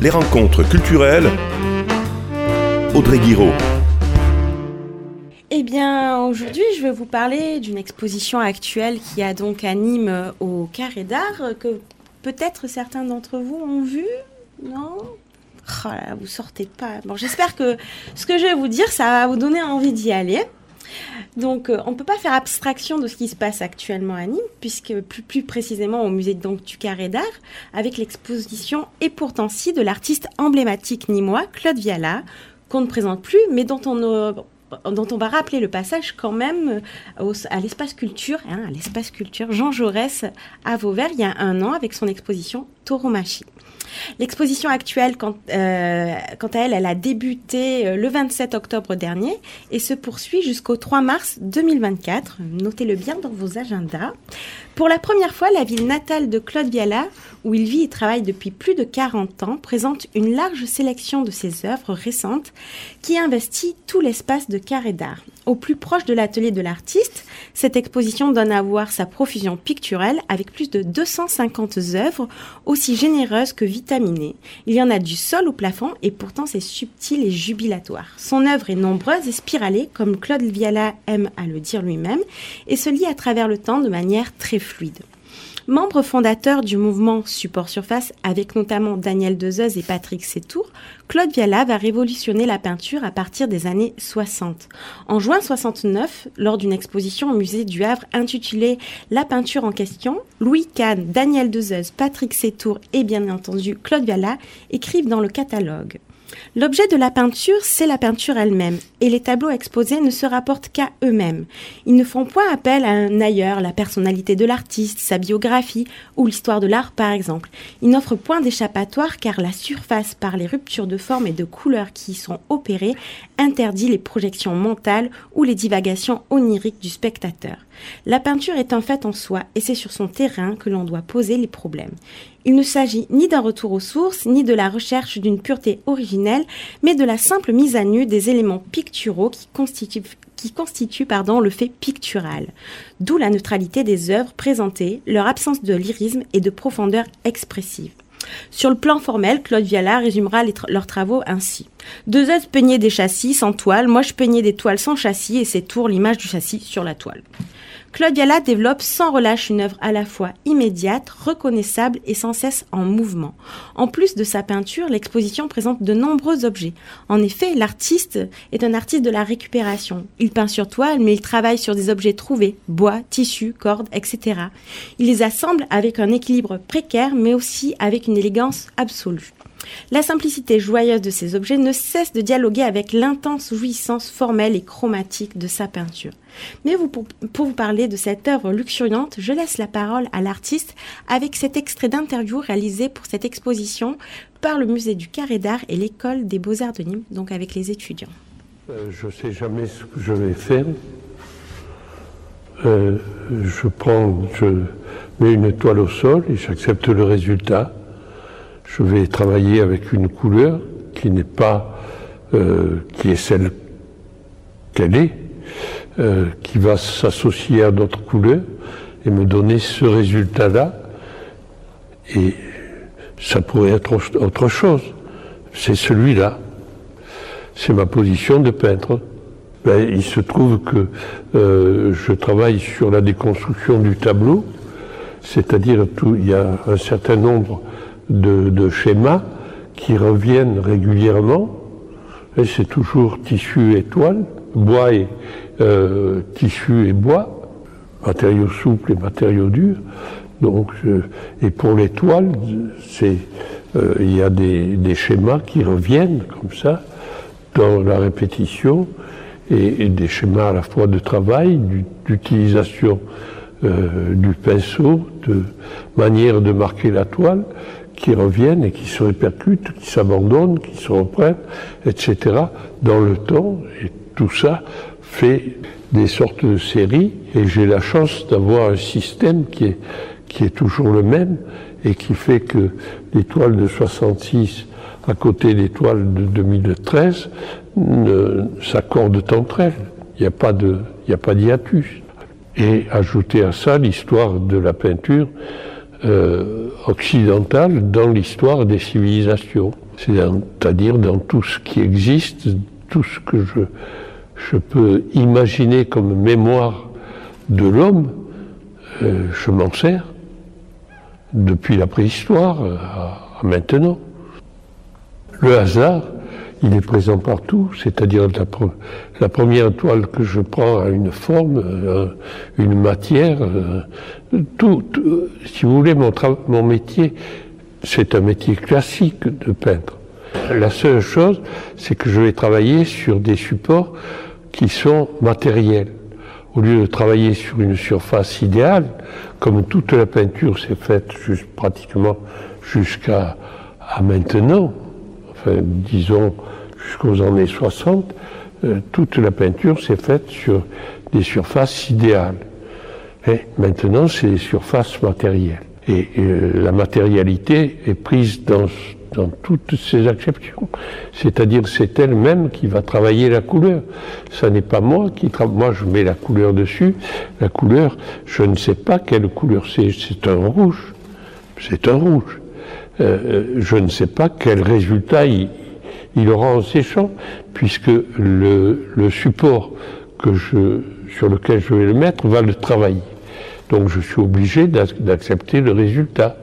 Les rencontres culturelles. Audrey Guiraud. Eh bien, aujourd'hui, je vais vous parler d'une exposition actuelle qui a donc à Nîmes au Carré d'Art, que peut-être certains d'entre vous ont vu, non? Oh là, Vous sortez pas. Bon, j'espère que ce que je vais vous dire, ça va vous donner envie d'y aller. Donc, euh, on ne peut pas faire abstraction de ce qui se passe actuellement à Nîmes, puisque plus, plus précisément au musée donc, du Carré d'Art, avec l'exposition Et pourtant si de l'artiste emblématique nîmois Claude Viala, qu'on ne présente plus, mais dont on, euh, va rappeler le passage quand même euh, à l'espace culture, hein, à l'espace culture. Jean Jaurès à Vauvert il y a un an avec son exposition Tauromachi. L'exposition actuelle, quant, euh, quant, à elle, elle a débuté euh, le 27 octobre dernier et se poursuit jusqu'au 3 mars 2024. Notez-le bien dans vos agendas. Pour la première fois, la ville natale de Claude Viala, où il vit et travaille depuis plus de 40 ans, présente une large sélection de ses œuvres récentes qui investit tout l'espace de carré d'art. Au plus proche de l'atelier de l'artiste, cette exposition donne à voir sa profusion picturelle avec plus de 250 œuvres aussi généreuses que vitaminées. Il y en a du sol au plafond et pourtant c'est subtil et jubilatoire. Son œuvre est nombreuse et spiralée comme Claude Viala aime à le dire lui-même et se lie à travers le temps de manière très fluide. Membre fondateur du mouvement Support Surface, avec notamment Daniel Dezeuse et Patrick Sétour, Claude Viala va révolutionner la peinture à partir des années 60. En juin 69, lors d'une exposition au musée du Havre intitulée La peinture en question, Louis Kahn, Daniel Dezeuse, Patrick Sétour et bien entendu Claude Viala écrivent dans le catalogue. L'objet de la peinture, c'est la peinture elle-même, et les tableaux exposés ne se rapportent qu'à eux-mêmes. Ils ne font point appel à un ailleurs, la personnalité de l'artiste, sa biographie ou l'histoire de l'art par exemple. Ils n'offrent point d'échappatoire car la surface, par les ruptures de forme et de couleurs qui y sont opérées, interdit les projections mentales ou les divagations oniriques du spectateur. La peinture est un fait en soi et c'est sur son terrain que l'on doit poser les problèmes. Il ne s'agit ni d'un retour aux sources, ni de la recherche d'une pureté originelle, mais de la simple mise à nu des éléments picturaux qui constituent, qui le fait pictural. D'où la neutralité des œuvres présentées, leur absence de lyrisme et de profondeur expressive. Sur le plan formel, Claude Viala résumera leurs travaux ainsi. Deux aides peignaient des châssis sans toile, moi je peignais des toiles sans châssis et c'est tour l'image du châssis sur la toile. Claude Viala développe sans relâche une œuvre à la fois immédiate, reconnaissable et sans cesse en mouvement. En plus de sa peinture, l'exposition présente de nombreux objets. En effet, l'artiste est un artiste de la récupération. Il peint sur toile, mais il travaille sur des objets trouvés, bois, tissus, cordes, etc. Il les assemble avec un équilibre précaire, mais aussi avec une élégance absolue. La simplicité joyeuse de ces objets ne cesse de dialoguer avec l'intense jouissance formelle et chromatique de sa peinture. Mais pour, vous parler de cette œuvre luxuriante, je laisse la parole à l'artiste avec cet extrait d'interview réalisé pour cette exposition par le musée du Carré d'Art et l'école des Beaux-Arts de Nîmes, donc avec les étudiants. Euh, je ne sais jamais ce que je vais faire. Euh, je prends, je mets une étoile au sol et j'accepte le résultat je vais travailler avec une couleur qui n'est pas, euh, qui est celle qu'elle est, euh, qui va s'associer à d'autres couleurs et me donner ce résultat-là. Et ça pourrait être autre chose. C'est celui-là. C'est ma position de peintre. Ben, il se trouve que euh, je travaille sur la déconstruction du tableau, c'est-à-dire il y a un certain nombre de, schémas qui reviennent régulièrement. Et c'est toujours tissu et toile, bois et euh, tissu et bois, matériaux souples et matériaux durs. Donc, et pour les toiles, c'est euh, il y a des, schémas qui reviennent comme ça dans la répétition et, des schémas à la fois de travail, d'utilisation euh, du pinceau, de manière de marquer la toile, qui reviennent et qui se répercutent, qui s'abandonnent, qui se reprennent, etc., dans le temps. Et tout ça fait des sortes de séries. Et j'ai la chance d'avoir un système qui est, qui est toujours le même et qui fait que l'étoile de 66 à côté des toiles de 2013 s'accordent entre elles. Il n'y a pas de, il n'y a pas d'hiatus. Et ajouter à ça l'histoire de la peinture euh, occidentale dans l'histoire des civilisations. C'est-à-dire dans tout ce qui existe, tout ce que je, je peux imaginer comme mémoire de l'homme, euh, je m'en sers depuis la préhistoire à maintenant. Le hasard, il est présent partout, c'est-à-dire la, première toile que je prends a une forme, euh, une matière, euh, tout, si vous voulez, mon, métier, c'est un métier classique de peintre. La seule chose, c'est que je vais travailler sur des supports qui sont matériels. Au lieu de travailler sur une surface idéale, comme toute la peinture s'est faite pratiquement jusqu'à maintenant, disons jusqu'aux années 60, euh, toute la peinture s'est faite sur des surfaces idéales. Maintenant, c'est des surfaces matérielles. Et euh, la matérialité est prise dans, toutes ces acceptions. C'est-à-dire c'est elle-même qui va travailler la couleur. Ça n'est pas moi qui travaille. Moi, je mets la couleur dessus. La couleur, je ne sais pas quelle couleur c'est. C'est un rouge. C'est un rouge. Euh, je ne sais pas quel résultat il, aura en séchant, puisque le, support que je, sur lequel je vais le mettre va le travailler. Donc je suis obligé d'accepter le résultat.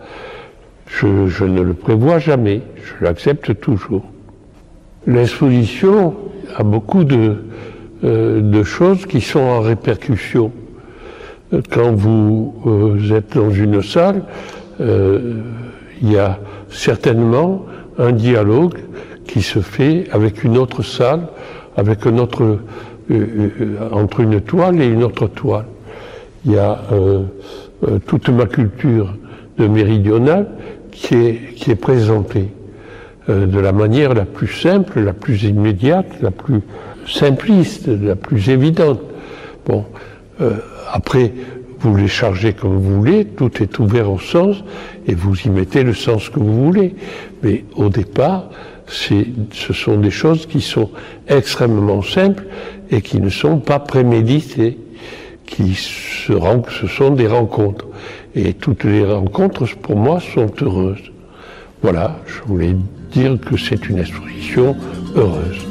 Je, ne le prévois jamais, je l'accepte toujours. L'exposition a beaucoup de, euh, choses qui sont en répercussion. Quand vous euh, êtes dans une salle, euh, il y a certainement un dialogue qui se fait avec une autre salle, avec un autre, euh, euh, entre une toile et une autre toile. Il y a euh, toute ma culture de méridionale qui est, qui est présentée de la manière la plus simple, la plus immédiate, la plus simpliste, la plus évidente. Bon, après, vous les chargez comme vous voulez, tout est ouvert au sens, et vous y mettez le sens que vous voulez. Mais au départ, ce sont des choses qui sont extrêmement simples et qui ne sont pas préméditées, qui se, ce sont des rencontres. Et toutes les rencontres, pour moi, sont heureuses. Voilà, je voulais dire que c'est une exposition heureuse.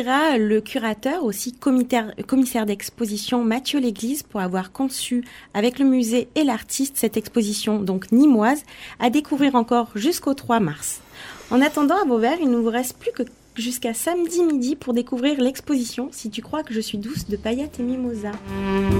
Le curateur, aussi commissaire d'exposition Mathieu Léglise pour avoir conçu avec le musée et l'artiste cette exposition donc nimoise à découvrir encore jusqu'au 3 mars. En attendant à Vauvert, il ne vous reste plus que jusqu'à samedi midi pour découvrir l'exposition Si tu crois que je suis douce de paillettes et mimosa.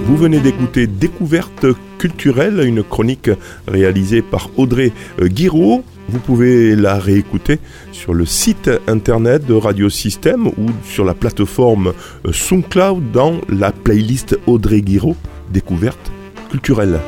Vous venez d'écouter Découverte culturelle, une chronique réalisée par Audrey Guiraud vous pouvez la réécouter sur le site internet de Radio Système ou sur la plateforme euh, SoundCloud dans la playlist Audrey Guiraud Découverte culturelle.